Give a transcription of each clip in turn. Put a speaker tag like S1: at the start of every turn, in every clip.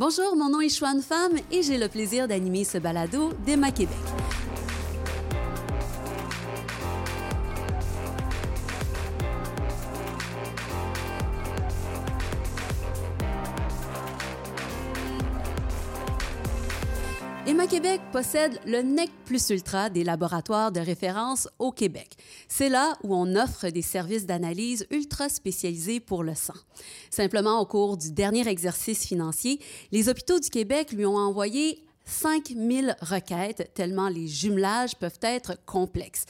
S1: Bonjour, mon nom est Chouane Femme et j'ai le plaisir d'animer ce balado d'Emma Québec. Possède le NEC Plus Ultra des laboratoires de référence au Québec. C'est là où on offre des services d'analyse ultra spécialisés pour le sang. Simplement, au cours du dernier exercice financier, les hôpitaux du Québec lui ont envoyé 5000 requêtes, tellement les jumelages peuvent être complexes.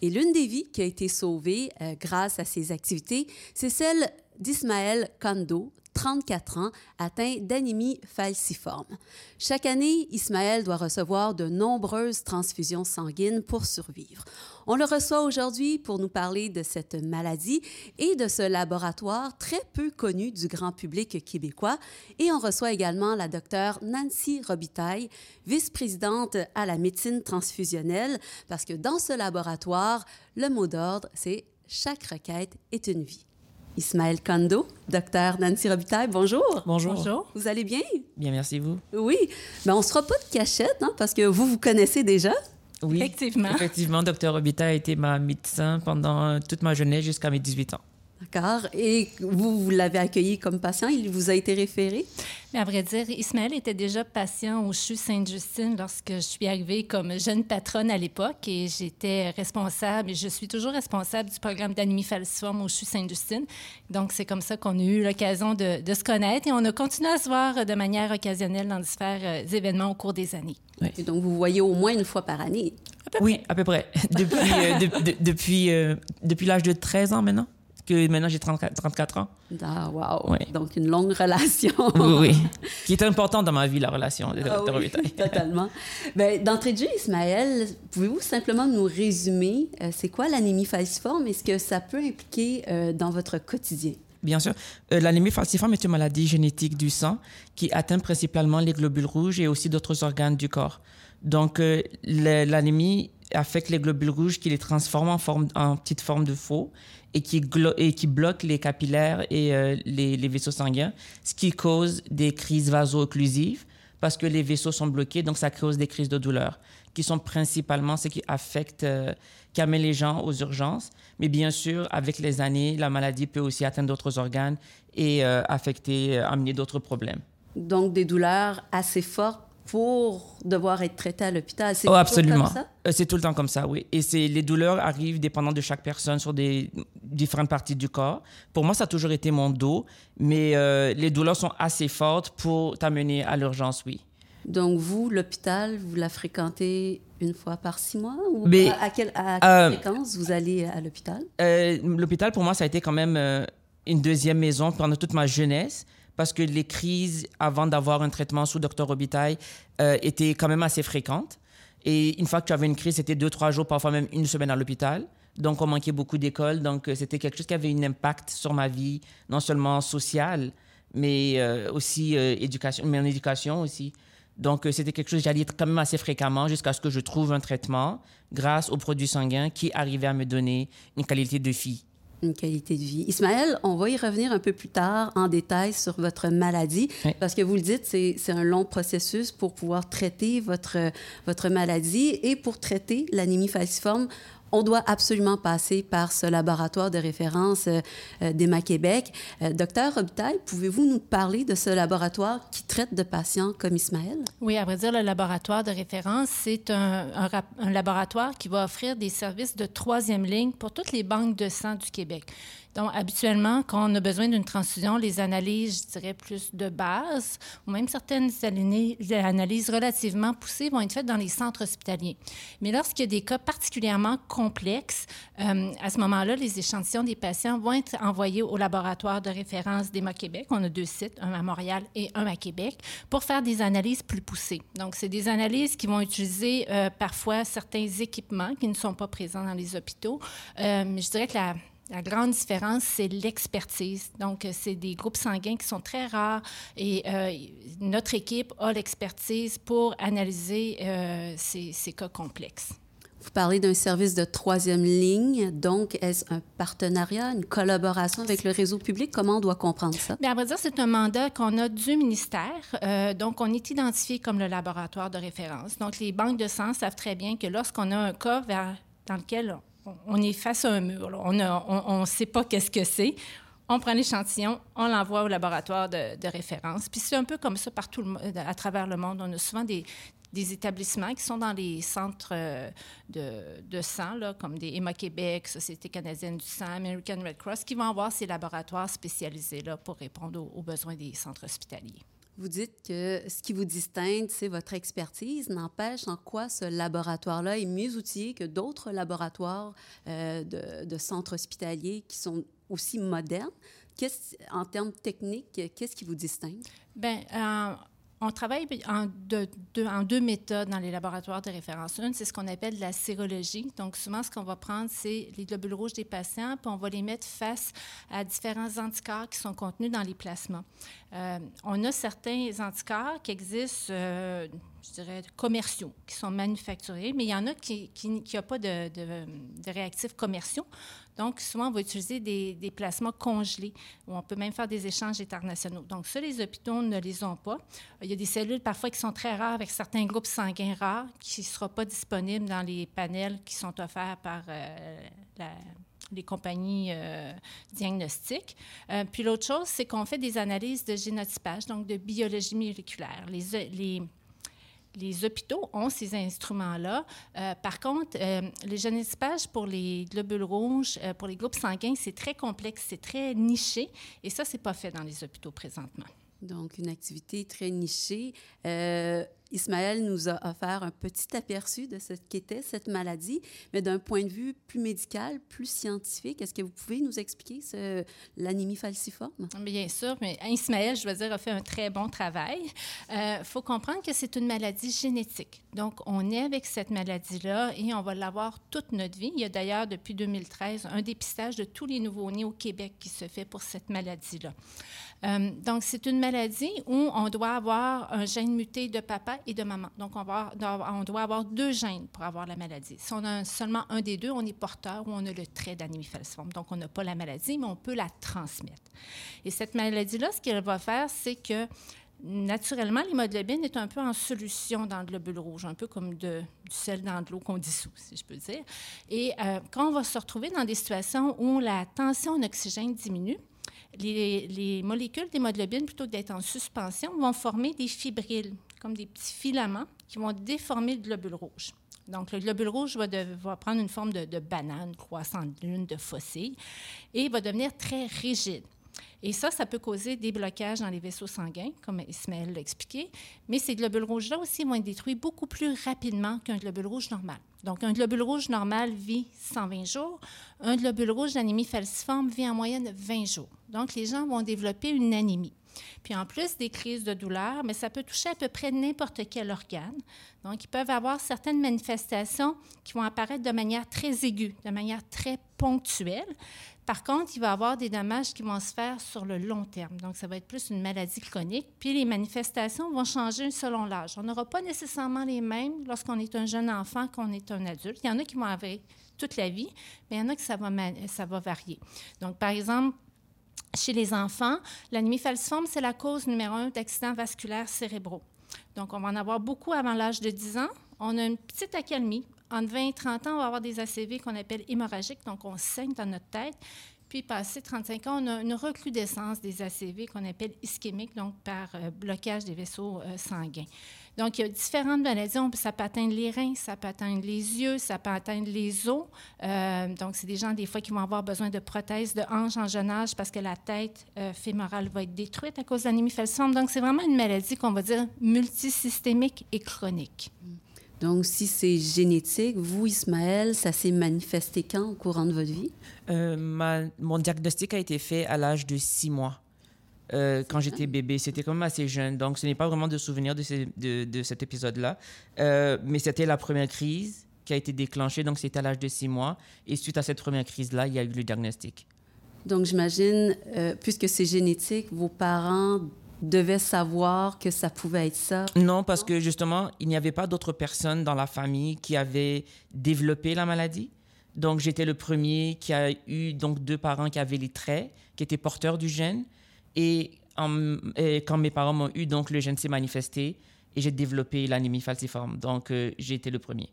S1: Et l'une des vies qui a été sauvée euh, grâce à ces activités, c'est celle d'Ismaël Kando, 34 ans, atteint d'anémie falciforme. Chaque année, Ismaël doit recevoir de nombreuses transfusions sanguines pour survivre. On le reçoit aujourd'hui pour nous parler de cette maladie et de ce laboratoire très peu connu du grand public québécois. Et on reçoit également la docteure Nancy Robitaille, vice-présidente à la médecine transfusionnelle, parce que dans ce laboratoire, le mot d'ordre, c'est chaque requête est une vie. Ismaël Kando, docteur Nancy Robitaille, bonjour.
S2: Bonjour.
S3: Bonjour.
S1: Vous allez bien?
S2: Bien, merci vous.
S1: Oui. Mais on ne se fera pas de cachette, hein, parce que vous vous connaissez déjà.
S2: Oui.
S3: Effectivement.
S2: Effectivement, docteur Robita a été ma médecin pendant toute ma jeunesse jusqu'à mes 18 ans.
S1: D'accord. Et vous, vous l'avez accueilli comme patient, il vous a été référé?
S3: Mais à vrai dire, Ismaël était déjà patient au CHU Sainte-Justine lorsque je suis arrivée comme jeune patronne à l'époque et j'étais responsable, et je suis toujours responsable du programme d'anémie falciforme au CHU Sainte-Justine. Donc, c'est comme ça qu'on a eu l'occasion de, de, se connaître et on a continué à se voir de manière occasionnelle dans différents euh, événements au cours des années.
S1: Oui. Et donc, vous voyez au moins une fois par année?
S2: À oui, à peu près. Depuis, euh, de, de, depuis, euh, depuis l'âge de 13 ans maintenant que maintenant j'ai 34, 34, ans.
S1: Ah, wow! Donc, une longue relation.
S2: oui, oui. Qui est importante dans ma vie, la relation de
S1: ah, oui, Totalement. ben, D'entrée de jeu, Ismaël, pouvez-vous simplement nous résumer, euh, c'est quoi l'anémie falciforme et ce que ça peut impliquer euh, dans votre quotidien?
S2: Bien sûr. Euh, l'anémie falciforme est une maladie génétique du sang qui atteint principalement les globules rouges et aussi d'autres organes du corps. Donc, l'anémie affecte les globules rouges qui les transforment en, forme, en petite forme de faux et qui, et qui bloque les capillaires et euh, les, les, vaisseaux sanguins, ce qui cause des crises vaso-occlusives parce que les vaisseaux sont bloqués, donc ça cause des crises de douleur, qui sont principalement ce qui affecte, euh, qui amène les gens aux urgences. Mais bien sûr, avec les années, la maladie peut aussi atteindre d'autres organes et euh, affecter, amener d'autres problèmes.
S1: Donc des douleurs assez fortes pour devoir être traité à l'hôpital.
S2: C'est oh, absolument. comme ça? Euh, c'est tout le temps comme ça, oui. Et c'est les douleurs arrivent dépendant de chaque personne sur des différentes parties du corps. Pour moi, ça a toujours été mon dos, mais euh, les douleurs sont assez fortes pour t'amener à l'urgence, oui.
S1: Donc, vous, l'hôpital, vous la fréquentez une fois par six mois? Ou mais, à, quelle, à quelle euh, fréquence vous allez à l'hôpital?
S2: Euh, l'hôpital, pour moi, ça a été quand même une deuxième maison pendant toute ma jeunesse parce que les crises avant d'avoir un traitement sous Dr Robitaille euh, étaient quand même assez fréquentes. Et une fois que tu avais une crise, c'était deux, trois jours, parfois même une semaine à l'hôpital. Donc, on manquait beaucoup d'école. Donc, euh, c'était quelque chose qui avait un impact sur ma vie, non seulement sociale, mais euh, aussi éducation, mais en éducation aussi. Donc, c'était quelque chose, j'allais quand même assez fréquemment jusqu'à ce que je trouve un traitement grâce aux produits sanguins qui arrivaient à me donner une qualité de vie
S1: une qualité de vie. Ismaël, on va y revenir un peu plus tard en détail sur votre maladie, oui. parce que vous le dites, c'est un long processus pour pouvoir traiter votre, votre maladie et pour traiter l'anémie falciforme on doit absolument passer par ce laboratoire de référence euh, d'EMA Québec. Euh, docteur Robitaille, pouvez-vous nous parler de ce laboratoire qui traite de patients comme Ismaël?
S3: Oui, à vrai dire, le laboratoire de référence, c'est un laboratoire qui va offrir des services de troisième ligne pour toutes les banques de sang du Québec. Donc, habituellement, quand on a besoin d'une transfusion, les analyses, je dirais, plus de base, ou même certaines analyses relativement poussées vont être faites dans les centres hospitaliers. Mais lorsqu'il y a des cas particulièrement complexes, euh, à ce moment-là, les échantillons des patients vont être envoyés au laboratoire de référence d'EMA Québec. On a deux sites, un à Montréal et un à Québec, pour faire des analyses plus poussées. Donc, c'est des analyses qui vont utiliser euh, parfois certains équipements qui ne sont pas présents dans les hôpitaux. Euh, je dirais que la grande différence, c'est l'expertise. Donc, c'est des groupes sanguins qui sont très rares et notre équipe a l'expertise pour analyser ces, cas complexes.
S1: Vous parlez d'un service de troisième ligne. Donc, est-ce un partenariat, une collaboration avec le réseau public? Comment on doit comprendre ça?
S3: Bien, à vrai dire, c'est un mandat qu'on a du ministère. Euh, donc, on est identifié comme le laboratoire de référence. Donc, les banques de sang savent très bien que lorsqu'on a un cas dans lequel on est face à un mur, on ne sait pas qu'est-ce que c'est, on prend l'échantillon, on l'envoie au laboratoire de, référence. Puis c'est un peu comme ça partout à travers le monde. On a souvent des, établissements qui sont dans les centres euh, de, sang, comme des Emma Québec, Société canadienne du sang, American Red Cross, qui vont avoir ces laboratoires spécialisés là, pour répondre aux, besoins des centres hospitaliers.
S1: Vous dites que ce qui vous distingue, c'est votre expertise. N'empêche en quoi ce laboratoire-là est mieux outillé que d'autres laboratoires euh, de, de, centres hospitaliers qui sont aussi moderne. En termes techniques, qu'est-ce qui vous distingue?
S3: Bien, euh, on travaille en deux, méthodes dans les laboratoires de référence. Une, c'est ce qu'on appelle la sérologie. Donc, souvent, ce qu'on va prendre, c'est les globules rouges des patients, puis on va les mettre face à différents anticorps qui sont contenus dans les plasmas. Euh, on a certains anticorps qui existent, euh, je dirais, commerciaux, qui sont manufacturés, mais il y en a qui n'ont pas de, réactifs commerciaux. Donc, souvent, on va utiliser des, des, plasmas congelés, où on peut même faire des échanges internationaux. Donc, ça, les hôpitaux ne les ont pas. Il y a des cellules parfois qui sont très rares avec certains groupes sanguins rares qui ne seront pas disponibles dans les panels qui sont offerts par euh, les compagnies euh, diagnostiques. Euh, puis l'autre chose, c'est qu'on fait des analyses de génotypage, donc de biologie moléculaire. Les hôpitaux ont ces instruments-là. Euh, par contre, euh, les génétipages pour les globules rouges, euh, pour les groupes sanguins, c'est très complexe, c'est très niché, et ça, c'est pas fait dans les hôpitaux présentement.
S1: Donc, une activité très nichée. Ismaël nous a offert un petit aperçu de ce qu'était cette maladie, mais d'un point de vue plus médical, plus scientifique, est-ce que vous pouvez nous expliquer ce, l'anémie falciforme?
S3: Bien sûr, mais Ismaël, je veux dire, a fait un très bon travail. Il euh, faut comprendre que c'est une maladie génétique. Donc, on est avec cette maladie-là et on va l'avoir toute notre vie. Il y a d'ailleurs, depuis 2013, un dépistage de tous les nouveaux-nés au Québec qui se fait pour cette maladie-là. Euh, donc, c'est une maladie où on doit avoir un gène muté de papa et de maman. Donc, on, doit avoir deux gènes pour avoir la maladie. Si on a seulement un des deux, on est porteur ou on a le trait d'anémie falciforme. Donc, on n'a pas la maladie, mais on peut la transmettre. Et cette maladie-là, ce qu'elle va faire, c'est que naturellement, l'hémoglobine est un peu en solution dans le globule rouge, un peu comme du sel dans de l'eau qu'on dissout, si je peux dire. Et euh, quand on va se retrouver dans des situations où la tension en oxygène diminue, les, molécules d'hémoglobine, plutôt que d'être en suspension, vont former des fibrilles, comme des petits filaments qui vont déformer le globule rouge. Donc, le globule rouge va, prendre une forme de, de banane, croissant de lune, de fossile, et va devenir très rigide. Et ça, ça peut causer des blocages dans les vaisseaux sanguins, comme Ismaël l'a expliqué. Mais ces globules rouges-là aussi vont être détruits beaucoup plus rapidement qu'un globule rouge normal. Donc, un globule rouge normal vit 120 jours. Un globule rouge d'anémie falciforme vit en moyenne 20 jours. Donc, les gens vont développer une anémie. Puis en plus des crises de douleur, mais ça peut toucher à peu près n'importe quel organe. Donc, ils peuvent avoir certaines manifestations qui vont apparaître de manière très aiguë, de manière très ponctuelle. Par contre, il va y avoir des dommages qui vont se faire sur le long terme. Donc, ça va être plus une maladie chronique. Puis, les manifestations vont changer selon l'âge. On n'aura pas nécessairement les mêmes lorsqu'on est un jeune enfant qu'on est un adulte. Il y en a qui vont avoir toute la vie, mais il y en a va, ça va varier. Donc, par exemple, chez les enfants, l'anémie falciforme, c'est la cause numéro un d'accidents vasculaires cérébraux. Donc, on va en avoir beaucoup avant l'âge de 10 ans. On a une petite accalmie. Entre 20 et 30 ans, on va avoir des ACV qu'on appelle hémorragiques, donc on saigne dans notre tête. Puis, passé 35 ans, on a une recrudescence des ACV qu'on appelle ischémiques, donc par euh, blocage des vaisseaux euh, sanguins. Donc, il y a différentes maladies. Ça peut atteindre les reins, ça peut atteindre les yeux, ça peut atteindre les os. Euh, donc, c'est des gens, des fois, qui vont avoir besoin de prothèses de hanche en jeune âge parce que la tête fémorale va être détruite à cause d'anémie falciforme. Donc, c'est vraiment une maladie qu'on va dire multisystémique et chronique.
S1: Donc, si c'est génétique, vous, Ismaël, ça s'est manifesté quand au courant de votre vie?
S2: Euh, mon diagnostic a été fait à l'âge de six mois, euh, quand j'étais bébé. C'était quand même assez jeune, donc ce n'est pas vraiment de souvenir de, de, cet épisode-là. Euh, mais c'était la première crise qui a été déclenchée, donc c'était à l'âge de six mois. Et suite à cette première crise-là, il y a eu le diagnostic.
S1: Donc, j'imagine, puisque c'est génétique, vos parents devait savoir que ça pouvait être ça?
S2: Non, parce que justement, il n'y avait pas d'autres personnes dans la famille qui avaient développé la maladie. Donc, j'étais le premier qui a eu donc deux parents qui avaient les traits, qui étaient porteurs du gène. Et, quand mes parents m'ont eu, donc le gène s'est manifesté et j'ai développé l'anémie falciforme. Donc, euh, j'ai été le premier.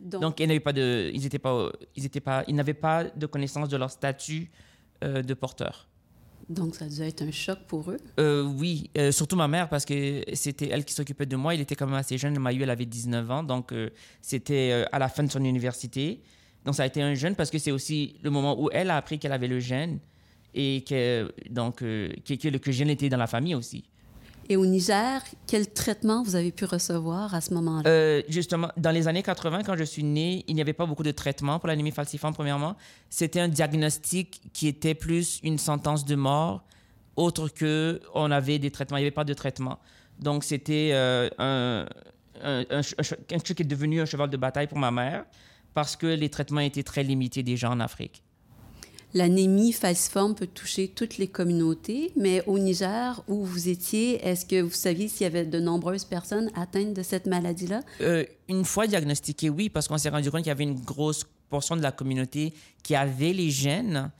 S2: Donc, ils n'avaient pas de, ils étaient pas, ils étaient pas, ils n'avaient pas de connaissance de leur statut euh, de porteur.
S1: Donc, ça a dû être un choc pour eux?
S2: Euh, oui, euh, surtout ma mère, parce que c'était elle qui s'occupait de moi. Il était quand même assez jeune. Elle m'a eu, elle avait 19 ans. Donc, c'était à la fin de son université. Donc, ça a été un jeune parce que c'est aussi le moment où elle a appris qu'elle avait le gène et que, donc, que, que le gène était dans la famille aussi.
S1: Et au Niger, quel traitement vous avez pu recevoir à ce moment-là?
S2: Euh, justement, dans les années 80, quand je suis né, il n'y avait pas beaucoup de traitements pour l'anémie falciforme, premièrement. C'était un diagnostic qui était plus une sentence de mort, autre que on avait des traitements. Il n'y avait pas de traitement. Donc, c'était euh, un, un, un, un, qui est devenu un cheval de bataille pour ma mère parce que les traitements étaient très limités déjà en Afrique.
S1: L'anémie falciforme peut toucher toutes les communautés, mais au Niger, où vous étiez, est-ce que vous saviez s'il y avait de nombreuses personnes atteintes de cette maladie-là?
S2: Euh, une fois diagnostiquée, oui, parce qu'on s'est rendu compte qu'il y avait une grosse portion de la communauté qui avait les gènes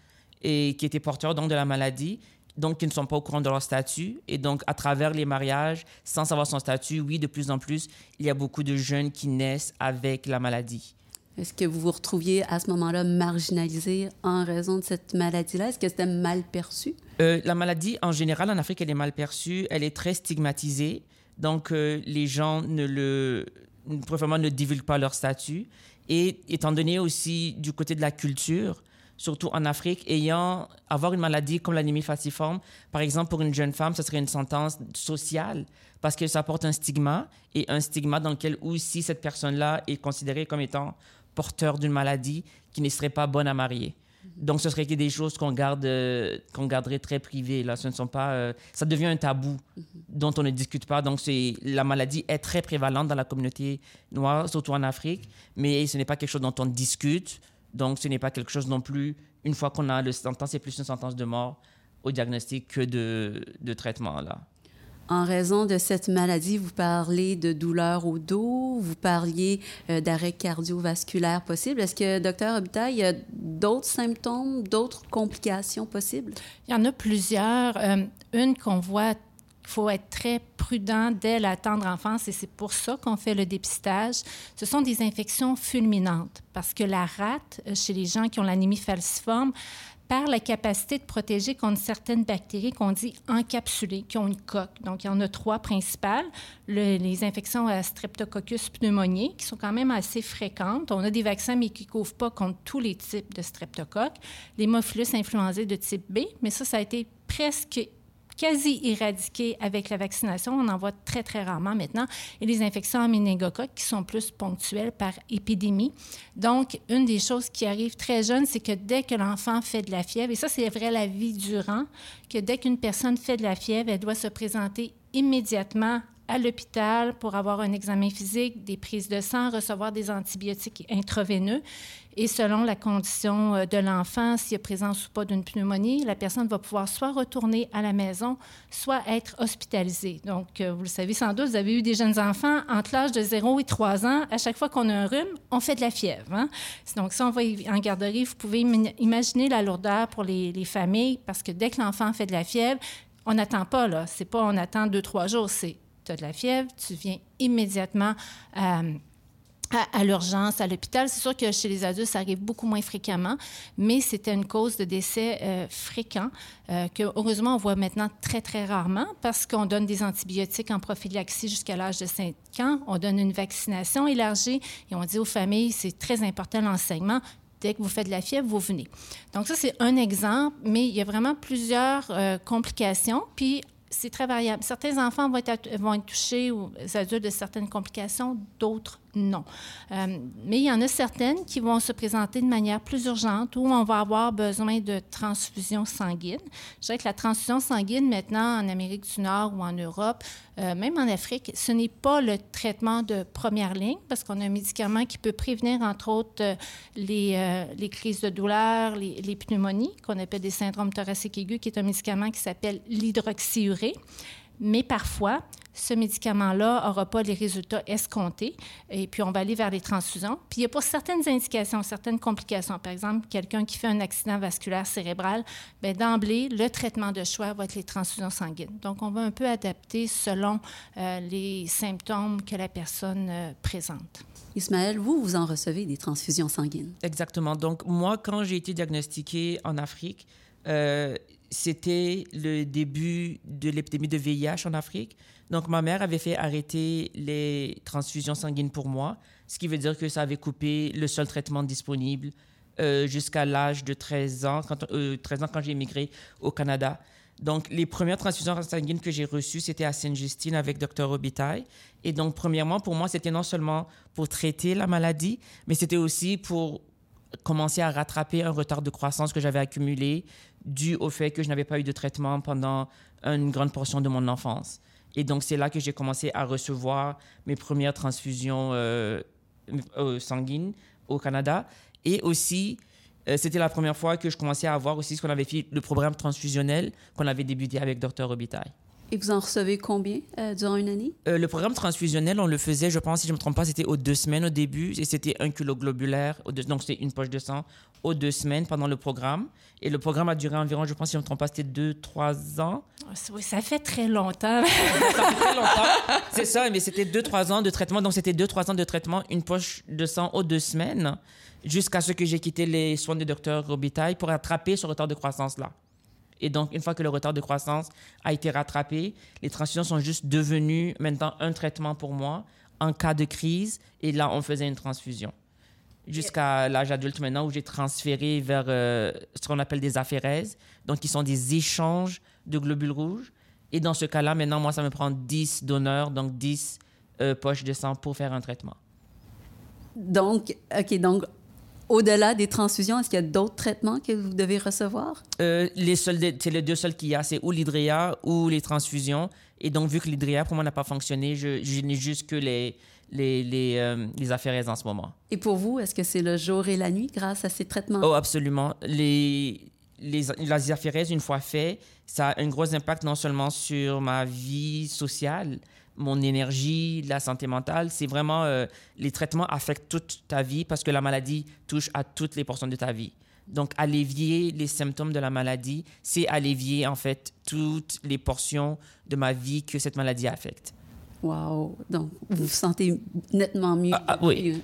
S2: et qui étaient porteurs donc de la maladie, donc qui ne sont pas au courant de leur statut. Et donc, à travers les mariages, sans savoir son statut, oui, de plus en plus, il y a beaucoup de jeunes qui naissent avec la maladie.
S1: Est-ce que vous vous retrouviez à ce moment-là marginalisé en raison de cette maladie-là? Est-ce que c'était mal perçu?
S2: Euh, la maladie, en général, en Afrique, elle est mal perçue. Elle est très stigmatisée. Donc, euh, les gens ne le, ne divulguent pas leur statut. Et étant donné aussi du côté de la culture, surtout en Afrique, ayant avoir une maladie comme l'anémie falciforme, par exemple pour une jeune femme, ce serait une sentence sociale parce que ça porte un stigma et un stigma dans lequel aussi cette personne-là est considérée comme étant porteur d'une maladie qui ne serait pas bonne à marier. Donc, ce serait des choses qu'on garde, euh, qu'on garderait très privées. Là, ce ne sont pas, euh, ça devient un tabou dont on ne discute pas. Donc, la maladie est très prévalente dans la communauté noire, surtout en Afrique, mais ce n'est pas quelque chose dont on discute. Donc, ce n'est pas quelque chose non plus. Une fois qu'on a le sentence, c'est plus une sentence de mort au diagnostic que de, de traitement là.
S1: En raison de cette maladie, vous parlez de douleurs au dos, vous parliez euh, d'arrêt cardiovasculaire possible. Est-ce que, docteur Habitat, il y a d'autres symptômes, d'autres complications possibles?
S3: Il y en a plusieurs. Euh, une qu'on voit il faut être très prudent dès la tendre enfance et c'est pour ça qu'on fait le dépistage. Ce sont des infections fulminantes parce que la rate, euh, chez les gens qui ont l'anémie falciforme, par la capacité de protéger contre certaines bactéries qu'on dit encapsulées, qui ont une coque. Donc, il y en a trois principales. les infections à Streptococcus pneumoniae, qui sont quand même assez fréquentes. On a des vaccins, mais qui ne couvrent pas contre tous les types de streptocoques. L'hémophilus influenzae de type B, mais ça, ça a été presque quasi éradiquées avec la vaccination. On en voit très, très rarement maintenant. Et les infections en méningocoque qui sont plus ponctuelles par épidémie. Donc, une des choses qui arrive très jeune, c'est que dès que l'enfant fait de la fièvre, et ça, c'est vrai la vie durant, que dès qu'une personne fait de la fièvre, elle doit se présenter immédiatement à l'hôpital pour avoir un examen physique, des prises de sang, recevoir des antibiotiques intraveineux. Et selon la condition euh, de l'enfant, s'il y a présence ou pas d'une pneumonie, la personne va pouvoir soit retourner à la maison, soit être hospitalisée. Donc, euh, vous le savez sans doute, vous avez eu des jeunes enfants entre l'âge de 0 et 3 ans. À chaque fois qu'on a un rhume, on fait de la fièvre. Hein? Donc, si on va en garderie, vous pouvez imaginer la lourdeur pour les, les familles parce que dès que l'enfant fait de la fièvre, on n'attend pas, là. C'est pas on attend deux, trois jours. C'est tu as de la fièvre, tu viens immédiatement euh, à, l'urgence, à l'hôpital. C'est sûr que chez les adultes, ça arrive beaucoup moins fréquemment, mais c'était une cause de décès euh, fréquent euh, que, heureusement, on voit maintenant très, très rarement parce qu'on donne des antibiotiques en prophylaxie jusqu'à l'âge de 5 ans. On donne une vaccination élargie et on dit aux familles, c'est très important l'enseignement dès que vous faites de la fièvre, vous venez. Donc ça, c'est un exemple, mais il y a vraiment plusieurs complications. Puis c'est très variable. Certains enfants vont être, vont être touchés aux adultes de certaines complications, d'autres non. Euh, mais il y en a certaines qui vont se présenter de manière plus urgente où on va avoir besoin de transfusion sanguine. Je dirais que la transfusion sanguine, maintenant, en Amérique du Nord ou en Europe, euh, même en Afrique, ce n'est pas le traitement de première ligne parce qu'on a un médicament qui peut prévenir, entre autres, euh, les, crises de douleur, les, les pneumonies, qu'on appelle des syndromes thoraciques aigus, qui est un médicament qui s'appelle l'hydroxyurée. Mais parfois, ce médicament-là n'aura pas les résultats escomptés et puis on va aller vers les transfusions. Puis il y a pour certaines indications, certaines complications, par exemple, quelqu'un qui fait un accident vasculaire cérébral, bien, d'emblée, le traitement de choix va être les transfusions sanguines. Donc, on va un peu adapter selon euh, les symptômes que la personne euh, présente.
S1: Ismaël, vous, vous en recevez des transfusions sanguines.
S2: Exactement. Donc, moi, quand j'ai été diagnostiqué en Afrique, euh, c'était le début de l'épidémie de VIH en Afrique. Donc, ma mère avait fait arrêter les transfusions sanguines pour moi, ce qui veut dire que ça avait coupé le seul traitement disponible euh, jusqu'à l'âge de 13 ans, quand, 13 euh, ans quand j'ai immigré au Canada. Donc, les premières transfusions sanguines que j'ai reçues, c'était à Sainte-Justine avec Dr. Robitaille. Et donc, premièrement, pour moi, c'était non seulement pour traiter la maladie, mais c'était aussi pour commencer à rattraper un retard de croissance que j'avais accumulé dû au fait que je n'avais pas eu de traitement pendant une grande portion de mon enfance. Et donc, c'est là que j'ai commencé à recevoir mes premières transfusions euh, sanguines au Canada. Et aussi, euh, c'était la première fois que je commençais à avoir aussi ce qu'on avait fait, le programme transfusionnel qu'on avait débuté avec Dr. Robitaille.
S1: Et vous en recevez combien durant une année?
S2: le programme transfusionnel, on le faisait, je pense, si je ne me trompe pas, c'était aux deux semaines au début. Et c'était un kilo globulaire, donc c'était une poche de sang aux deux semaines pendant le programme. Et le programme a duré environ, je pense, si je ne me trompe pas, c'était deux, trois ans.
S3: Ah, oui, ça fait très longtemps. ça
S2: fait très longtemps. C'est ça, mais c'était deux, trois ans de traitement. Donc, c'était deux, trois ans de traitement, une poche de sang aux deux semaines, jusqu'à ce que j'ai quitté les soins du docteur Robitaille pour rattraper ce retard de croissance-là. Et donc, une fois que le retard de croissance a été rattrapé, les transfusions sont juste devenues maintenant un traitement pour moi en cas de crise. Et là, on faisait une transfusion jusqu'à l'âge adulte maintenant où j'ai transféré vers euh, ce qu'on appelle des aphérèses, donc qui sont des échanges de globules rouges. Et dans ce cas-là, maintenant, moi, ça me prend 10 donneurs, donc 10 euh, poches de sang pour faire un traitement.
S1: Donc, OK, donc au-delà des transfusions, est-ce qu'il y a d'autres traitements que vous devez recevoir?
S2: Euh, les c'est les deux seuls qu'il y a, c'est ou l'hydréa ou les transfusions. Et donc, vu que l'hydréa, pour moi, n'a pas fonctionné, je, je n'ai juste que les, les, les, euh, les en ce moment.
S1: Et pour vous, est-ce que c'est le jour et la nuit grâce à ces traitements?
S2: Oh, absolument. Les, les, une fois fait, ça a un gros impact non seulement sur ma vie sociale, mon énergie, la santé mentale. C'est vraiment, euh, les traitements affectent toute ta vie parce que la maladie touche à toutes les portions de ta vie. Donc, allévier les symptômes de la maladie, c'est allévier en fait toutes les portions de ma vie que cette maladie affecte.
S1: Wow! Donc, vous vous sentez nettement mieux.
S2: Ah, ah oui.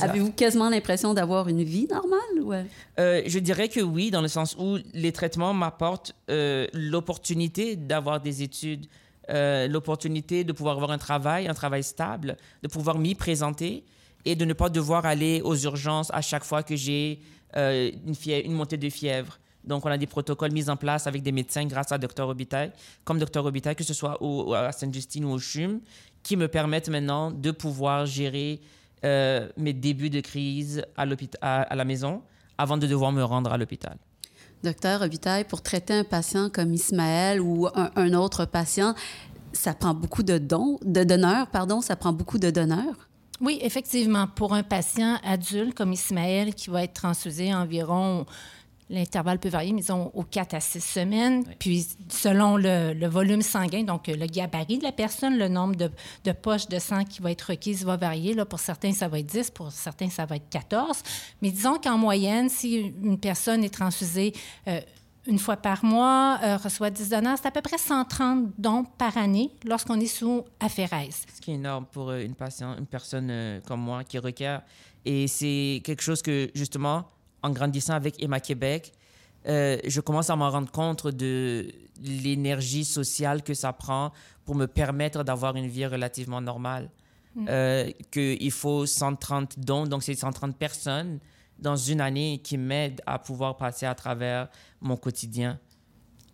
S1: Avez-vous quasiment l'impression d'avoir une vie normale? Ouais.
S2: Euh, je dirais que oui, dans le sens où les traitements m'apportent euh, l'opportunité d'avoir des études, euh, l'opportunité de pouvoir avoir un travail, un travail stable, de pouvoir m'y présenter et de ne pas devoir aller aux urgences à chaque fois que j'ai une, une montée de fièvre. Donc, on a des protocoles mis en place avec des médecins grâce à Dr. Robitaille, comme Dr. Robitaille, que ce soit au, à Sainte-Justine ou au CHUM, qui me permettent maintenant de pouvoir gérer euh, mes débuts de crise à la maison avant de devoir me rendre à l'hôpital.
S1: Docteur Robitaille, pour traiter un patient comme Ismaël ou un, autre patient, ça prend beaucoup de dons, de donneurs, pardon, ça prend beaucoup de donneurs?
S3: Oui, effectivement. Pour un patient adulte comme Ismaël qui va être transfusé environ L'intervalle peut varier, mais disons aux 4 à 6 semaines. Puis, selon le, volume sanguin, donc le gabarit de la personne, le nombre de, poches de sang qui va être requise va varier. Là, pour certains, ça va être 10, pour certains, ça va être 14. Mais disons qu'en moyenne, si une personne est transfusée euh, une fois par mois, euh, reçoit 10 donneurs, c'est à peu près 130 dons par année lorsqu'on est sous aphérèse.
S2: Ce qui est énorme pour euh, une, patient, une personne comme moi qui requiert. Et c'est quelque chose que, justement, en grandissant avec Emma Québec, euh, je commence à m'en rendre compte de l'énergie sociale que ça prend pour me permettre d'avoir une vie relativement normale. Mm. Euh, qu'il faut 130 dons, donc c'est 130 personnes dans une année qui m'aident à pouvoir passer à travers mon quotidien.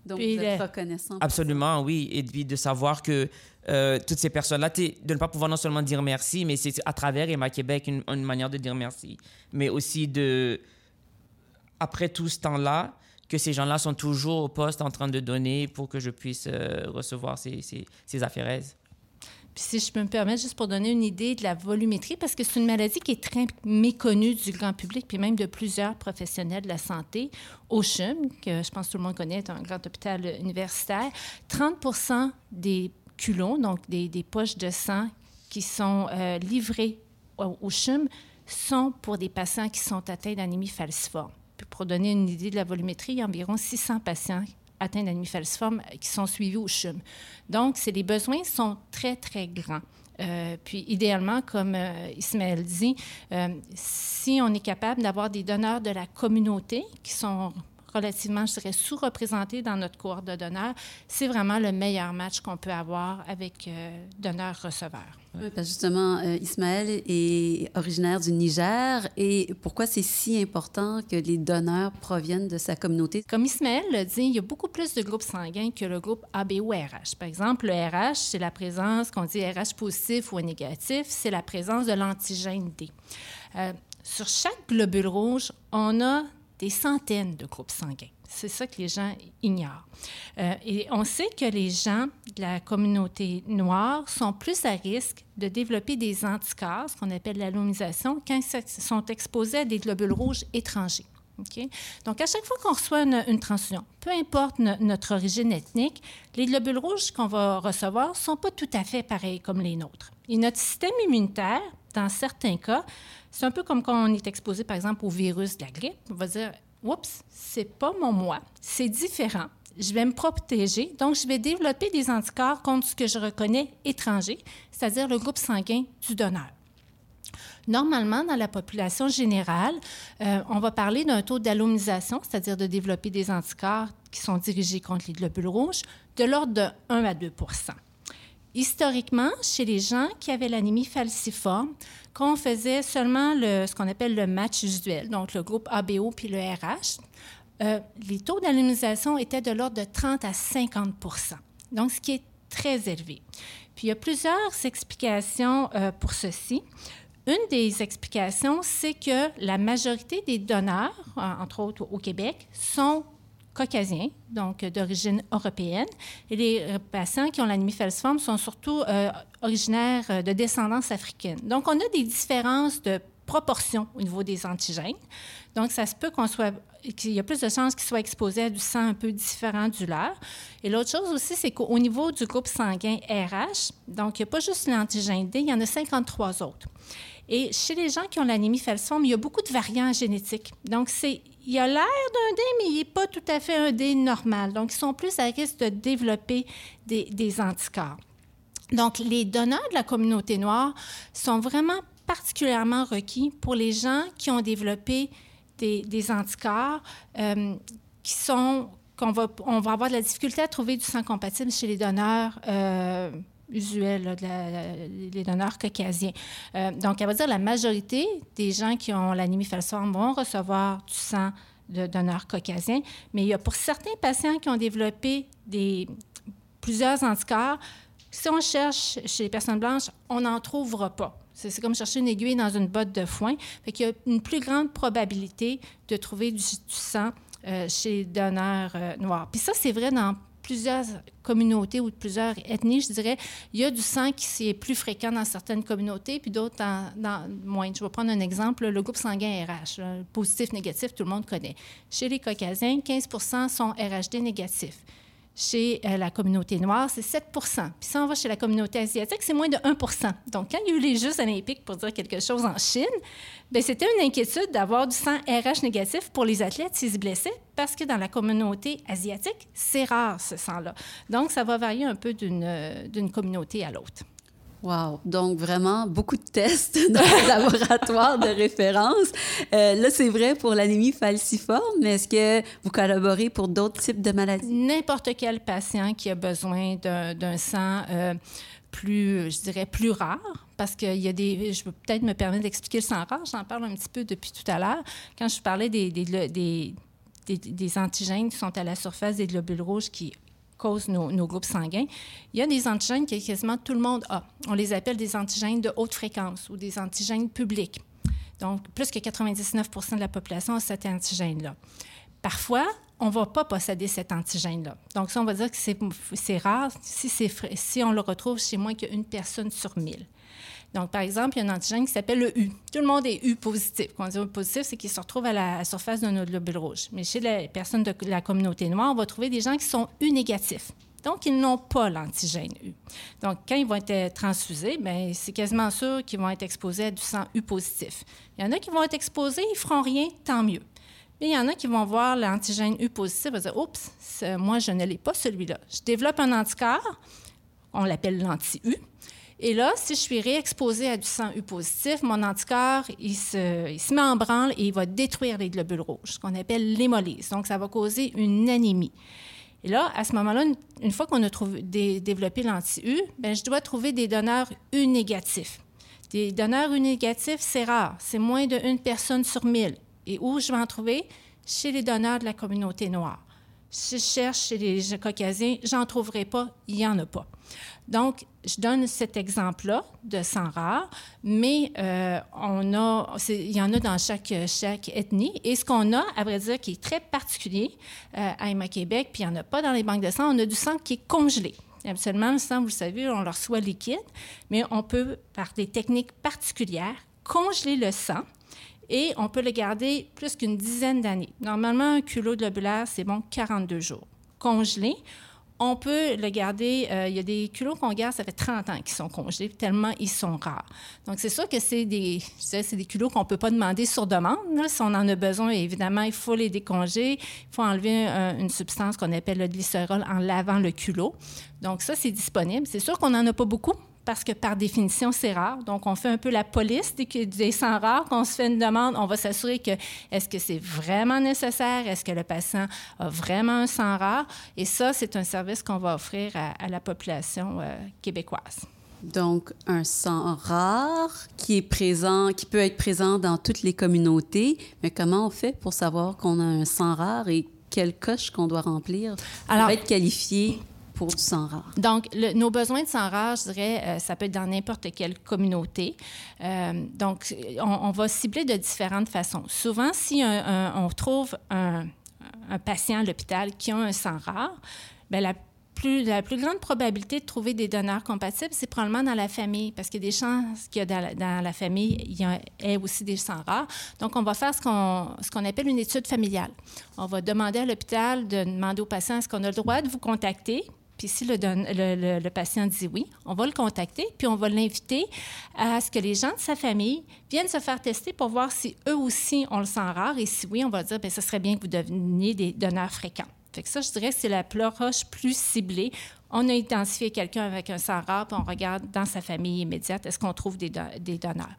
S1: Donc, vous êtes reconnaissant.
S2: Absolument, oui. Et puis de savoir que euh, toutes ces personnes-là, de ne pas pouvoir non seulement dire merci, mais c'est à travers Emma Québec une, une, manière de dire merci, mais aussi de, après tout ce temps-là, que ces gens-là sont toujours au poste en train de donner pour que je puisse euh, recevoir ces, ces, ces
S3: Puis si je peux me permettre, juste pour donner une idée de la volumétrie, parce que c'est une maladie qui est très méconnue du grand public, puis même de plusieurs professionnels de la santé. Au CHUM, que je pense que tout le monde connaît, est un grand hôpital universitaire, 30 des culots, donc des, poches de sang qui sont euh, livrées au, au, CHUM, sont pour des patients qui sont atteints d'anémie falciforme. Pour donner une idée de la volumétrie, il y a environ 600 patients atteints d'anémie falciforme qui sont suivis au CHUM. Donc, les besoins sont très, très grands. Euh, puis, idéalement, comme euh, Ismaël dit, euh, si on est capable d'avoir des donneurs de la communauté qui sont relativement, je dirais, sous-représentés dans notre cohorte de donneurs, c'est vraiment le meilleur match qu'on peut avoir avec euh, donneur-receveur.
S1: Oui, parce justement, euh, Ismaël est originaire du Niger et pourquoi c'est si important que les donneurs proviennent de sa communauté?
S3: Comme Ismaël le dit, il y a beaucoup plus de groupes sanguins que le groupe AB ou RH. Par exemple, le RH, c'est la présence, qu'on dit RH positif ou négatif, c'est la présence de l'antigène D. Euh, sur chaque globule rouge, on a des centaines de groupes sanguins. C'est ça que les gens ignorent. Euh, et on sait que les gens de la communauté noire sont plus à risque de développer des anticorps, ce qu'on appelle l'allomisation, quand ils sont exposés à des globules rouges étrangers. Donc, à chaque fois qu'on reçoit une, transfusion, peu importe notre origine ethnique, les globules rouges qu'on va recevoir ne sont pas tout à fait pareils comme les nôtres. Et notre système immunitaire, dans certains cas, c'est un peu comme quand on est exposé, par exemple, au virus de la grippe. On va dire, oups, c'est pas mon moi, c'est différent. Je vais me protéger, donc je vais développer des anticorps contre ce que je reconnais étranger, c'est-à-dire le groupe sanguin du donneur. Normalement, dans la population générale, euh, on va parler d'un taux d'allomisation, c'est-à-dire de développer des anticorps qui sont dirigés contre les globules rouges, de l'ordre de 1 à 2 Historiquement, chez les gens qui avaient l'anémie falciforme, quand on faisait seulement le, ce qu'on appelle le match usuel, donc le groupe ABO puis le RH, euh, les taux d'anonymisation étaient de l'ordre de 30 à 50% donc ce qui est très élevé. Puis il y a plusieurs explications euh, pour ceci. Une des explications, c'est que la majorité des donneurs, entre autres au Québec, sont caucasiens, donc d'origine européenne. Et les euh, patients qui ont l'anémie falciforme sont surtout euh, originaires euh, de descendance africaine. Donc, on a des différences de proportion au niveau des antigènes. Donc, ça se peut qu'on soit, qu'il y a plus de chances qu'ils soient exposés à du sang un peu différent du leur. Et l'autre chose aussi, c'est qu'au niveau du groupe sanguin RH, donc il n'y a pas juste l'antigène D, il y en a 53 autres. Et chez les gens qui ont l'anémie falciforme, il y a beaucoup de variants génétiques. Donc, c'est il a l'air d'un dé, mais il n'est pas tout à fait un dé normal. Donc, ils sont plus à risque de développer des, anticorps. Donc, les donneurs de la communauté noire sont vraiment particulièrement requis pour les gens qui ont développé des, anticorps euh, qui sont qu'on va, on va avoir de la difficulté à trouver du sang compatible chez les donneurs euh, usuels, les donneurs caucasiens. Euh, donc, elle va dire la majorité des gens qui ont l'anémie falciforme vont recevoir du sang de donneurs caucasiens, mais il y a pour certains patients qui ont développé plusieurs anticorps, si on cherche chez les personnes blanches, on n'en trouvera pas. C'est comme chercher une aiguille dans une botte de foin. Fait qu'il y a une plus grande probabilité de trouver du, sang euh, chez les donneurs euh, noirs. Puis ça, c'est vrai dans plusieurs communautés ou plusieurs ethnies, je dirais, il y a du sang qui est plus fréquent dans certaines communautés, puis d'autres moins. Je vais prendre un exemple, le groupe sanguin RH, positif, négatif, tout le monde connaît. Chez les Caucasiens, 15% sont RHD négatifs. Chez euh, la communauté noire, c'est 7% Puis si on va chez la communauté asiatique, c'est moins de 1% Donc, quand il y a eu les Jeux olympiques, pour dire quelque chose en Chine, bien, c'était une inquiétude d'avoir du sang RH négatif pour les athlètes s'ils se blessaient, parce que dans la communauté asiatique, c'est rare ce sang-là. Donc, ça va varier un peu d'une euh, communauté à l'autre.
S1: Wow! Donc, vraiment, beaucoup de tests dans le laboratoire de référence. Euh, là, c'est vrai pour l'anémie falciforme, mais est-ce que vous collaborez pour d'autres types de maladies?
S3: N'importe quel patient qui a besoin d'un sang euh, plus, je dirais, plus rare, parce qu'il y a des... Je peux peut-être me permettre d'expliquer le sang rare, j'en parle un petit peu depuis tout à l'heure. Quand je parlais des, des, des antigènes qui sont à la surface des globules rouges qui cause nos, groupes sanguins. Il y a des antigènes que quasiment tout le monde a. On les appelle des antigènes de haute fréquence ou des antigènes publics. Donc, plus que 99 de la population a cet antigène-là. Parfois, on ne va pas posséder cet antigène-là. Donc, ça, on va dire que c'est rare si, si on le retrouve chez moins qu'une personne sur mille. Donc, par exemple, il y a un antigène qui s'appelle le U. Tout le monde est U positif. Quand on dit U positif, c'est qu'il se retrouve à la surface notre globule rouge. Mais chez les personnes de la communauté noire, on va trouver des gens qui sont U négatifs. Donc, ils n'ont pas l'antigène U. Donc, quand ils vont être transfusés, bien, c'est quasiment sûr qu'ils vont être exposés à du sang U positif. Il y en a qui vont être exposés, ils feront rien, tant mieux. Mais il y en a qui vont voir l'antigène U positif et dire Oups, moi, je ne l'ai pas celui-là. Je développe un anticorps, on l'appelle l'anti-U. Et là, si je suis réexposée à du sang U positif, mon anticorps, il se, il se met en branle et il va détruire les globules rouges, ce qu'on appelle l'hémolyse. Donc, ça va causer une anémie. Et là, à ce moment-là, une, fois qu'on a trouvé, développé l'anti-U, ben, je dois trouver des donneurs U négatifs. Des donneurs U négatifs, c'est rare. C'est moins d'une personne sur mille. Et où je vais en trouver? Chez les donneurs de la communauté noire. Si je cherche chez les Caucasiens, j'en trouverai pas, il n'y en a pas. Donc, je donne cet exemple-là de sang rare, mais euh, on a, il y en a dans chaque, chaque ethnie. Et ce qu'on a, à vrai dire, qui est très particulier euh, à Emma Québec, puis il n'y en a pas dans les banques de sang, on a du sang qui est congelé. Absolument, le sang, vous le savez, on le reçoit liquide, mais on peut, par des techniques particulières, congeler le sang et on peut le garder plus qu'une dizaine d'années. Normalement, un culot globulaire, c'est bon 42 jours. Congelé, on peut le garder. Euh, il y a des culots qu'on garde, ça fait 30 ans qu'ils sont congelés, tellement ils sont rares. Donc, c'est sûr que c'est des, des culots qu'on ne peut pas demander sur demande. Si on en a besoin, évidemment, il faut les décongeler. Il faut enlever une substance qu'on appelle le glycérol en lavant le culot. Donc, ça, c'est disponible. C'est sûr qu'on n'en a pas beaucoup parce que par définition, c'est rare. Donc, on fait un peu la police des, des sangs rares. Quand on se fait une demande, on va s'assurer que est-ce que c'est vraiment nécessaire? Est-ce que le patient a vraiment un sang rare? Et ça, c'est un service qu'on va offrir à, la population euh, québécoise.
S1: Donc, un sang rare qui est présent, qui peut être présent dans toutes les communautés. Mais comment on fait pour savoir qu'on a un sang rare et quelle coche qu'on doit remplir pour être qualifié? Du sang rare?
S3: Donc, nos besoins de sang rare, je dirais, euh, ça peut être dans n'importe quelle communauté. Euh, donc, on, va cibler de différentes façons. Souvent, si on trouve un, patient à l'hôpital qui a un sang rare, bien, la plus, grande probabilité de trouver des donneurs compatibles, c'est probablement dans la famille, parce qu'il y a des chances qu'il y a dans la, famille, il y ait aussi des sangs rares. Donc, on va faire ce qu'on, ce qu'on appelle une étude familiale. On va demander à l'hôpital de demander au patient est-ce qu'on a le droit de vous contacter? Puis si le, patient dit oui, on va le contacter, puis on va l'inviter à ce que les gens de sa famille viennent se faire tester pour voir si eux aussi ont le sang rare. Et si oui, on va dire, bien, ce serait bien que vous deveniez des donneurs fréquents. Fait que ça, je dirais que c'est la roche plus ciblée. On a identifié quelqu'un avec un sang rare, puis on regarde dans sa famille immédiate, est-ce qu'on trouve des donneurs.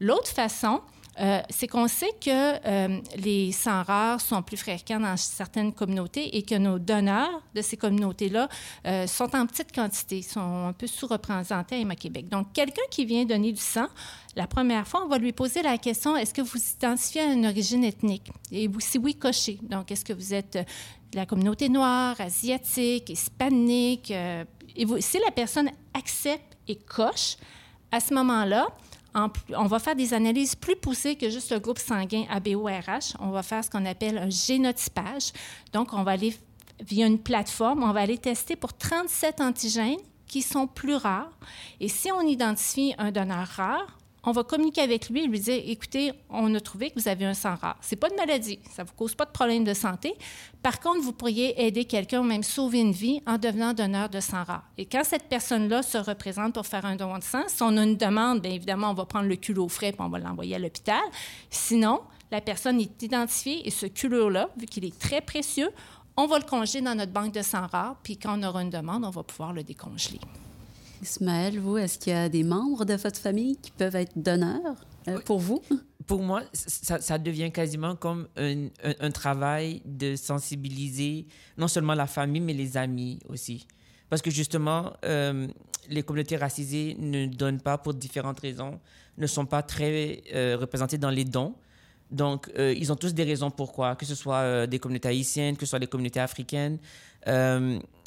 S3: L'autre façon, euh, c'est qu'on sait que euh, les sangs rares sont plus fréquents dans certaines communautés et que nos donneurs de ces communautés-là euh, sont en petite quantité, sont un peu sous-représentés à Québec. Donc, quelqu'un qui vient donner du sang, la première fois, on va lui poser la question est-ce que vous identifiez une origine ethnique? Et si oui, cochez. Donc, est-ce que vous êtes de la communauté noire, asiatique, hispanique Et si la personne accepte et coche, à ce moment-là, on va faire des analyses plus poussées que juste le groupe sanguin ABO-RH. On va faire ce qu'on appelle un génotypage. Donc, on va aller via une plateforme, on va aller tester pour 37 antigènes qui sont plus rares. Et si on identifie un donneur rare, on va communiquer avec lui et lui dire écoutez, on a trouvé que vous avez un sang rare. C'est pas de maladie, ça vous cause pas de problème de santé. Par contre, vous pourriez aider quelqu'un ou même sauver une vie en devenant donneur de sang rare. Et quand cette personne-là se représente pour faire un don de sang, si on a une demande, bien évidemment, on va prendre le culot frais et on va l'envoyer à l'hôpital. Sinon, la personne est identifiée et ce culot-là, vu qu'il est très précieux, on va le congeler dans notre banque de sang rare, puis quand on aura une demande, on va pouvoir le décongeler.
S1: Ismaël, vous, est-ce qu'il y a des membres de votre famille qui peuvent être donneurs euh, pour vous?
S2: Pour moi, ça, devient quasiment comme un, travail de sensibiliser non seulement la famille, mais les amis aussi. Parce que justement, euh, les communautés racisées ne donnent pas pour différentes raisons, ne sont pas très euh, représentées dans les dons. Donc, ils ont tous des raisons pourquoi, que ce soit des communautés haïtiennes, que ce soit des communautés africaines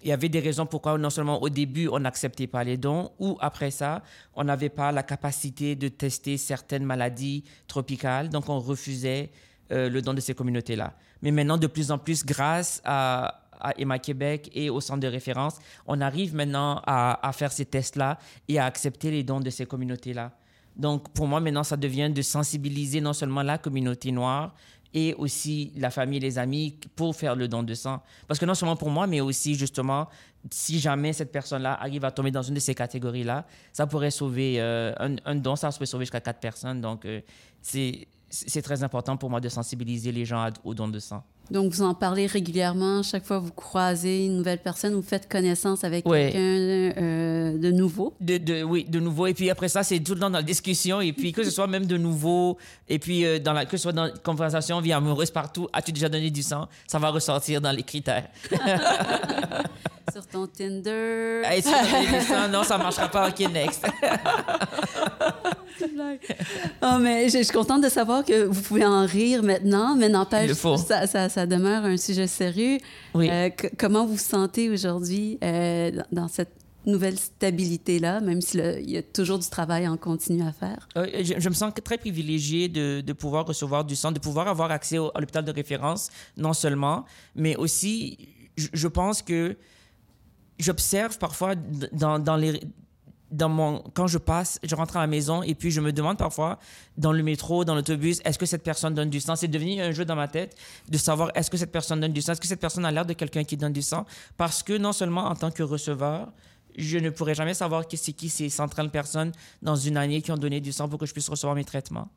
S2: il y avait des raisons pourquoi non seulement au début on n'acceptait pas les dons ou après ça on n'avait pas la capacité de tester certaines maladies tropicales donc on refusait le don de ces communautés-là. Mais maintenant, de plus en plus, grâce à, Emma Québec et au centre de référence, on arrive maintenant à faire ces tests-là et à accepter les dons de ces communautés-là. Donc, pour moi, maintenant, ça devient de sensibiliser non seulement la communauté noire, et aussi la famille les amis pour faire le don de sang. Parce que non seulement pour moi, mais aussi justement, si jamais cette personne-là arrive à tomber dans une de ces catégories-là, ça pourrait sauver euh, un, don, ça pourrait sauver jusqu'à quatre personnes. Donc, euh, c'est très important pour moi de sensibiliser les gens au don de sang.
S1: Donc, vous en parlez régulièrement. Chaque fois que vous croisez une nouvelle personne, vous faites connaissance avec quelqu'un euh, de nouveau?
S2: De, oui, de nouveau. Et puis après ça, c'est tout le temps dans la discussion. Et puis que ce soit même de nouveau, et puis euh, dans la, que ce soit dans la conversation, vie amoureuse, partout, as-tu déjà donné du sang? Ça va ressortir dans les critères.
S1: sur ton Tinder.
S2: Hey, sur ton non, ça ne marchera pas. OK, next.
S1: oh, mais je, suis contente de savoir que vous pouvez en rire maintenant, mais n'empêche, ça, ça, ça, demeure un sujet sérieux.
S2: Oui.
S1: Euh, comment vous vous sentez aujourd'hui euh, dans cette nouvelle stabilité-là, même s'il y a toujours du travail en continu à faire?
S2: Euh, je, me sens très privilégiée de, de, pouvoir recevoir du sang, de pouvoir avoir accès à l'hôpital de référence, non seulement, mais aussi, je, je pense que j'observe parfois dans, dans les dans mon, quand je passe, je rentre à la maison et puis je me demande parfois dans le métro, dans l'autobus, est-ce que cette personne donne du sang? C'est devenu un jeu dans ma tête de savoir est-ce que cette personne donne du sang, est-ce que cette personne a l'air de quelqu'un qui donne du sang? Parce que non seulement en tant que receveur, je ne pourrais jamais savoir c'est qui ces 130 personnes dans une année qui ont donné du sang pour que je puisse recevoir mes traitements.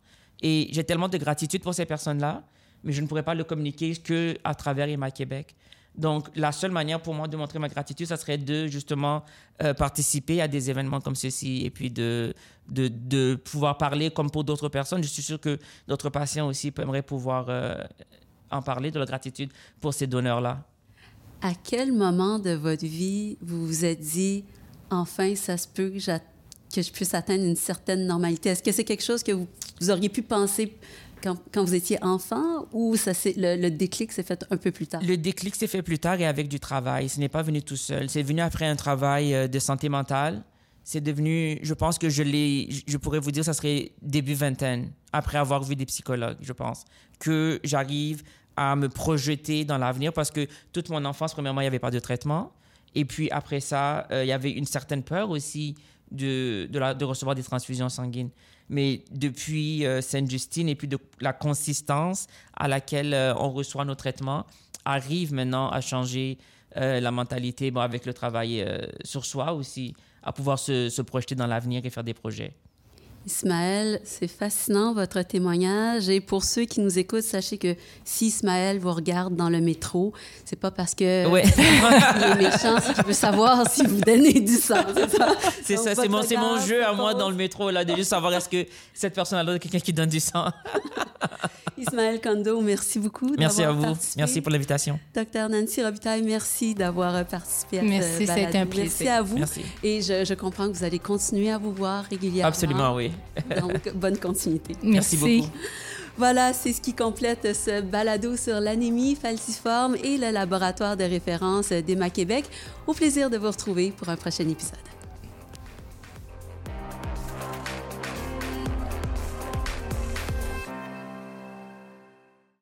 S2: Et j'ai tellement de gratitude pour ces personnes-là, mais je ne pourrais pas le communiquer que à travers Emma Québec. Donc, la seule manière pour moi de montrer ma gratitude, ça serait de justement euh, participer à des événements comme ceci et puis de, de, de pouvoir parler comme pour d'autres personnes. Je suis sûr que d'autres patients aussi aimeraient pouvoir euh, en parler de la gratitude pour ces donneurs-là.
S1: À quel moment de votre vie vous vous êtes dit, enfin, ça se peut que, je puisse atteindre une certaine normalité? Est-ce que c'est quelque chose que vous auriez pu penser quand, vous étiez enfant ou ça le, le, déclic s'est fait un peu plus tard?
S2: Le déclic s'est fait plus tard et avec du travail. Ce n'est pas venu tout seul. C'est venu après un travail euh, de santé mentale. C'est devenu, je pense que je l'ai, je pourrais vous dire, ça serait début vingtaine, après avoir vu des psychologues, je pense, que j'arrive à me projeter dans l'avenir parce que toute mon enfance, premièrement, il n'y avait pas de traitement. Et puis après ça, euh, il y avait une certaine peur aussi de, de recevoir des transfusions sanguines mais depuis euh, Sainte-Justine et puis la consistance à laquelle euh, on reçoit nos traitements arrive maintenant à changer euh, la mentalité bon, avec le travail sur soi aussi, à pouvoir se projeter dans l'avenir et faire des projets.
S1: Ismaël, c'est fascinant votre témoignage. Et pour ceux qui nous écoutent, sachez que si Ismaël vous regarde dans le métro, c'est pas parce que
S2: ouais.
S1: il est méchant, c'est qu'il veut savoir si vous donnez du sang.
S2: C'est ça, c'est mon, mon, jeu à moi dans le métro, là, de juste savoir est-ce que cette personne-là est quelqu'un qui donne du sang.
S1: Ismaël Kondo, merci beaucoup.
S2: Merci à vous. Merci pour l'invitation.
S1: Docteur Nancy Robitaille, merci d'avoir participé à
S3: merci,
S1: ce Merci,
S3: un plaisir.
S1: Merci à vous.
S2: Merci.
S1: Et je, je comprends que vous allez continuer à vous voir régulièrement.
S2: Absolument, oui.
S1: Donc, bonne continuité.
S2: Merci, beaucoup.
S1: Voilà, c'est ce qui complète ce balado sur l'anémie falciforme et le laboratoire de référence d'Emma Québec. Au plaisir de vous retrouver pour un prochain épisode.